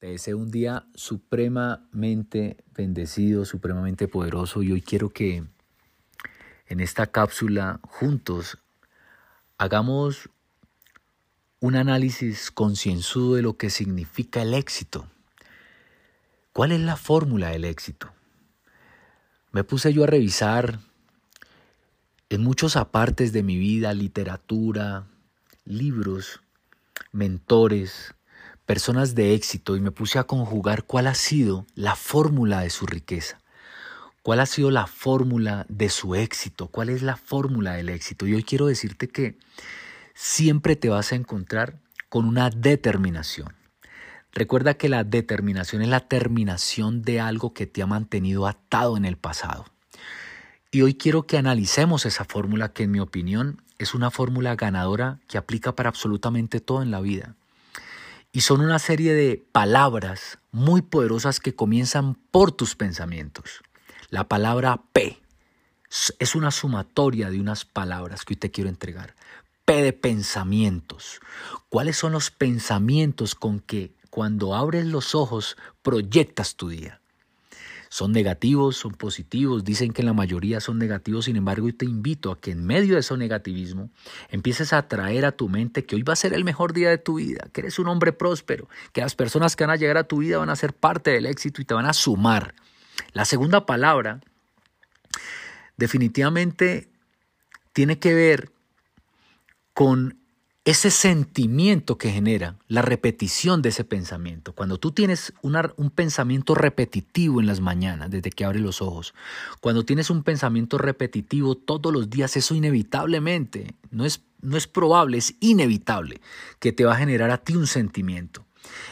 Te deseo un día supremamente bendecido, supremamente poderoso y hoy quiero que en esta cápsula juntos hagamos un análisis concienzudo de lo que significa el éxito. ¿Cuál es la fórmula del éxito? Me puse yo a revisar en muchos apartes de mi vida, literatura, libros, mentores, personas de éxito y me puse a conjugar cuál ha sido la fórmula de su riqueza, cuál ha sido la fórmula de su éxito, cuál es la fórmula del éxito. Y hoy quiero decirte que siempre te vas a encontrar con una determinación. Recuerda que la determinación es la terminación de algo que te ha mantenido atado en el pasado. Y hoy quiero que analicemos esa fórmula que en mi opinión es una fórmula ganadora que aplica para absolutamente todo en la vida. Y son una serie de palabras muy poderosas que comienzan por tus pensamientos. La palabra P es una sumatoria de unas palabras que hoy te quiero entregar. P de pensamientos. ¿Cuáles son los pensamientos con que cuando abres los ojos proyectas tu día? Son negativos, son positivos, dicen que la mayoría son negativos, sin embargo yo te invito a que en medio de ese negativismo empieces a traer a tu mente que hoy va a ser el mejor día de tu vida, que eres un hombre próspero, que las personas que van a llegar a tu vida van a ser parte del éxito y te van a sumar. La segunda palabra definitivamente tiene que ver con ese sentimiento que genera la repetición de ese pensamiento, cuando tú tienes un pensamiento repetitivo en las mañanas, desde que abres los ojos, cuando tienes un pensamiento repetitivo todos los días, eso inevitablemente, no es, no es probable, es inevitable que te va a generar a ti un sentimiento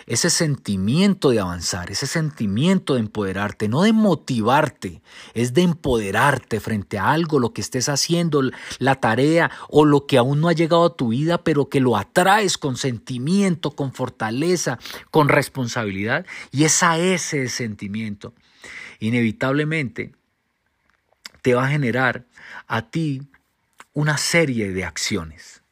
ese sentimiento de avanzar, ese sentimiento de empoderarte, no de motivarte, es de empoderarte frente a algo, lo que estés haciendo, la tarea o lo que aún no ha llegado a tu vida, pero que lo atraes con sentimiento, con fortaleza, con responsabilidad. Y es a ese sentimiento, inevitablemente, te va a generar a ti una serie de acciones.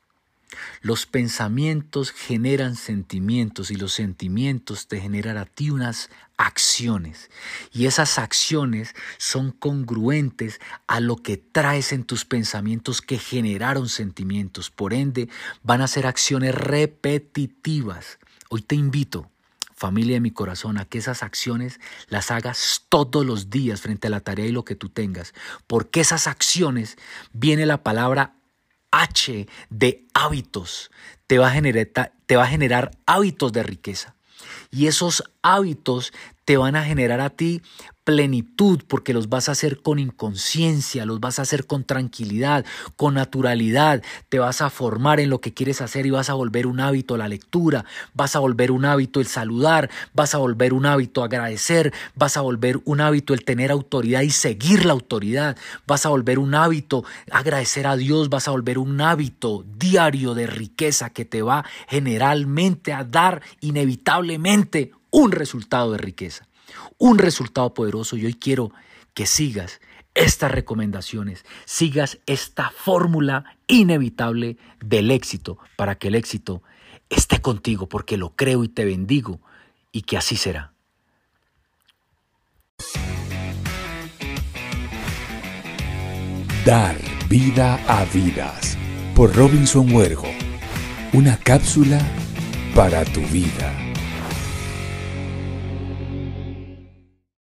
Los pensamientos generan sentimientos y los sentimientos te generan a ti unas acciones. Y esas acciones son congruentes a lo que traes en tus pensamientos que generaron sentimientos. Por ende, van a ser acciones repetitivas. Hoy te invito familia de mi corazón, a que esas acciones las hagas todos los días frente a la tarea y lo que tú tengas, porque esas acciones viene la palabra H de hábitos te va a generar, te va a generar hábitos de riqueza. Y esos hábitos te van a generar a ti plenitud porque los vas a hacer con inconsciencia, los vas a hacer con tranquilidad, con naturalidad, te vas a formar en lo que quieres hacer y vas a volver un hábito la lectura, vas a volver un hábito el saludar, vas a volver un hábito agradecer, vas a volver un hábito el tener autoridad y seguir la autoridad, vas a volver un hábito agradecer a Dios, vas a volver un hábito diario de riqueza que te va generalmente a dar inevitablemente un resultado de riqueza, un resultado poderoso y hoy quiero que sigas estas recomendaciones, sigas esta fórmula inevitable del éxito para que el éxito esté contigo, porque lo creo y te bendigo y que así será. Dar vida a vidas por Robinson Huergo. Una cápsula para tu vida.